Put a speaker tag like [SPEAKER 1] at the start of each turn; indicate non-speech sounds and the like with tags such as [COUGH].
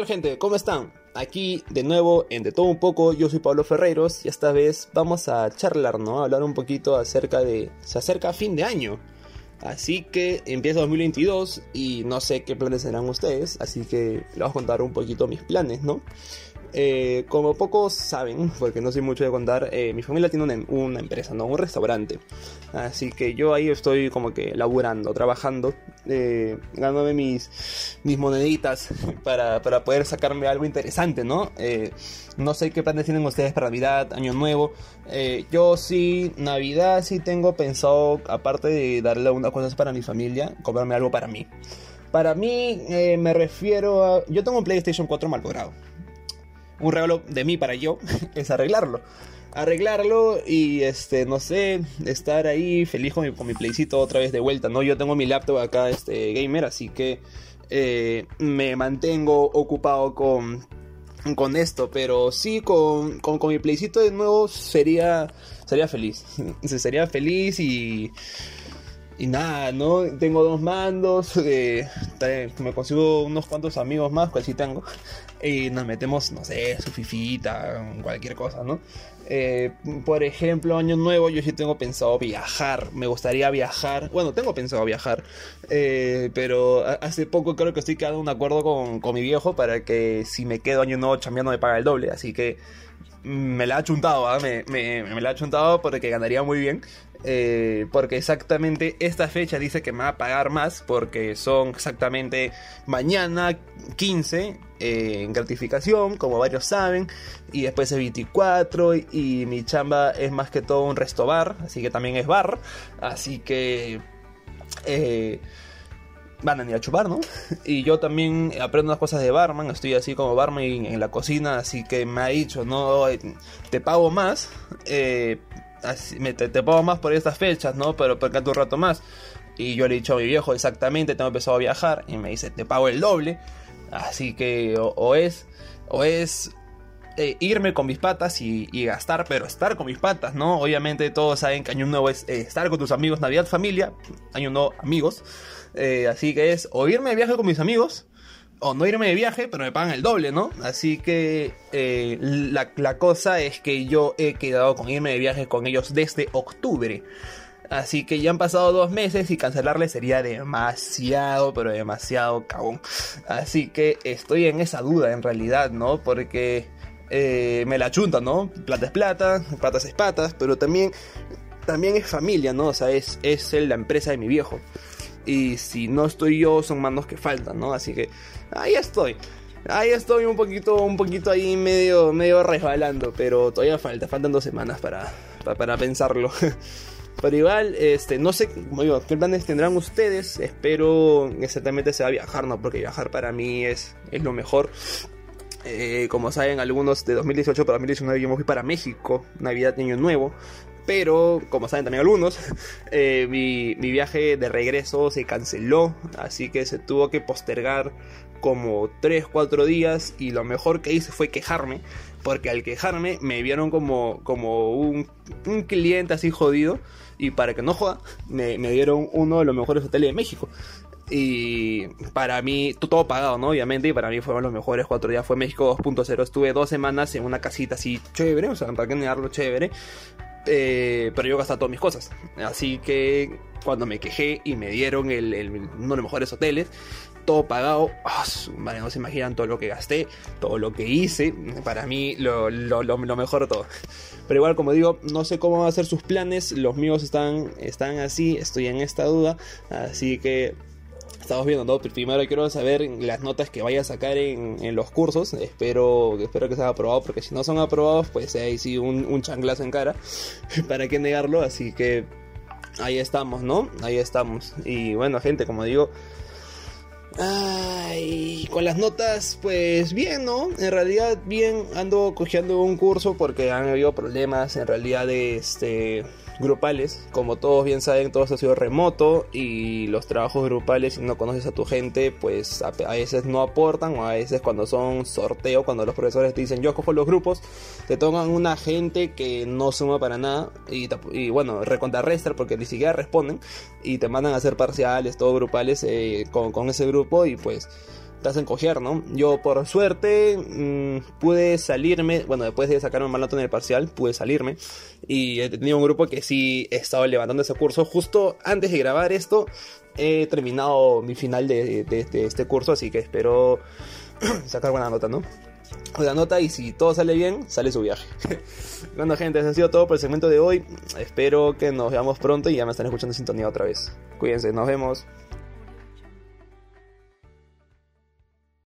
[SPEAKER 1] tal gente? ¿Cómo están? Aquí de nuevo en De Todo Un Poco, yo soy Pablo Ferreiros y esta vez vamos a charlar, ¿no? A hablar un poquito acerca de... Se acerca fin de año. Así que empieza 2022 y no sé qué planes serán ustedes, así que les voy a contar un poquito mis planes, ¿no? Eh, como pocos saben, [LAUGHS] porque no soy mucho de contar, eh, mi familia tiene una, una, empresa, ¿no? Un restaurante. Así que yo ahí estoy como que laburando, trabajando, eh, ganándome mis, mis moneditas [LAUGHS] para, para, poder sacarme algo interesante, ¿no? Eh, no sé qué planes tienen ustedes para Navidad, Año Nuevo. Eh, yo sí, Navidad sí tengo pensado, aparte de darle algunas cosas para mi familia, comprarme algo para mí. Para mí me refiero a... Yo tengo un PlayStation 4 mal logrado un regalo de mí para yo [LAUGHS] es arreglarlo. Arreglarlo y este, no sé, estar ahí feliz con mi, con mi playcito otra vez de vuelta, ¿no? Yo tengo mi laptop acá, este, gamer, así que eh, me mantengo ocupado con, con esto, pero sí, con, con, con mi playcito de nuevo sería, sería feliz. [LAUGHS] sería feliz y y nada, ¿no? Tengo dos mandos, eh, me consigo unos cuantos amigos más, cual sí tengo, y nos metemos, no sé, su fifita, cualquier cosa, ¿no? Eh, por ejemplo, año nuevo yo sí tengo pensado viajar, me gustaría viajar, bueno, tengo pensado viajar, eh, pero hace poco creo que estoy quedando un acuerdo con, con mi viejo para que si me quedo año nuevo chambeando me paga el doble, así que me la ha chuntado, ¿eh? me, me, me, la ha chuntado porque ganaría muy bien. Eh, porque exactamente esta fecha dice que me va a pagar más porque son exactamente mañana 15 eh, en gratificación, como varios saben, y después es 24 y, y mi chamba es más que todo un resto bar, así que también es bar, así que... Eh, van a ir a chupar, ¿no? Y yo también aprendo unas cosas de barman, estoy así como barman en la cocina, así que me ha dicho, no, te pago más, eh, así, te, te, pago más por estas fechas, ¿no? Pero porque un rato más. Y yo le he dicho a mi viejo exactamente, tengo empezado a viajar, y me dice, te pago el doble, así que o es, o es irme con mis patas y, gastar, pero estar con mis patas, ¿no? Obviamente todos saben que Año Nuevo es eh, estar con tus amigos, Navidad, familia, Año Nuevo, amigos. Eh, así que es o irme de viaje con mis amigos, o no irme de viaje, pero me pagan el doble, ¿no? Así que eh, la, la, cosa es que yo he quedado con irme de viaje con ellos desde octubre. Así que ya han pasado dos meses y cancelarle sería demasiado, pero demasiado cagón. Así que estoy en esa duda en realidad, ¿no? Porque eh, me la chunta, ¿no? Plata es plata, patas es patas, pero también, también es familia, ¿no? O sea, es, es la empresa de mi viejo. Y si no estoy yo, son manos que faltan, ¿no? Así que ahí estoy. Ahí estoy un poquito, un poquito ahí medio, medio resbalando, pero todavía falta, faltan dos semanas para, para, pensarlo. [LAUGHS] Pero igual, este, no sé digo, qué planes tendrán ustedes. Espero exactamente sea viajar, ¿no? Porque viajar para mí es, es lo mejor. Eh, como saben, algunos de 2018 para 2019 yo me fui para México, Navidad, Año Nuevo. Pero, como saben también algunos, [LAUGHS] eh, mi, mi, viaje de regreso se canceló, así que se tuvo que postergar como 3-4 días y lo mejor que hice fue quejarme, porque al quejarme me vieron como, como un, un cliente así jodido y para que no joda, me, me dieron uno de los mejores hoteles de México. Y para mí, todo pagado, ¿no? Obviamente, y para mí fueron los mejores cuatro días. Fue México 2.0. Estuve dos semanas en una casita así chévere, o sea, para qué negarlo chévere. Eh, pero yo gasté todas mis cosas. Así que cuando me quejé y me dieron el, uno de los mejores hoteles, todo pagado, oh, vale, no se imaginan todo lo que gasté, todo lo que hice. Para mí, lo, lo, lo, lo mejor de todo. Pero igual, como digo, no sé cómo van a ser sus planes. Los míos están, están así, estoy en esta duda. Así que estamos viendo, ¿no? Primero quiero saber las notas que vaya a sacar en, los cursos. Espero, espero que sean aprobados, porque si no son aprobados, pues ahí sí un, un changlazo en cara. [LAUGHS] ¿Para qué negarlo? Así que ahí estamos, ¿no? Ahí estamos. Y bueno, gente, como digo. Ay, con las notas, pues bien, ¿no? En realidad, bien, ando cogiendo un curso porque han habido problemas en realidad de este grupales. Como todos bien saben, todo ha sido remoto y los trabajos grupales, si no conoces a tu gente, pues a, a, veces no aportan o a veces cuando son sorteo, cuando los profesores te dicen yo cojo los grupos, te tocan una gente que no suma para nada y, y bueno, recontrarrestar porque ni siquiera responden y te mandan a hacer parciales, todo grupales eh, con, con ese grupo y pues te hacen coger, ¿no? Yo por suerte mm, pude salirme, bueno, después de sacarme mal nota en el parcial, pude salirme y he tenido un grupo que sí he estado levantando ese curso. Justo antes de grabar esto, he terminado mi final de, de este curso, así que espero [CLEARS THROAT] sacar buena nota, ¿no? la nota y si todo sale bien, sale su viaje. [LAUGHS] bueno, gente, eso ha sido todo por el segmento de hoy. Espero que nos veamos pronto y ya me están escuchando en sintonía otra vez. Cuídense, nos vemos.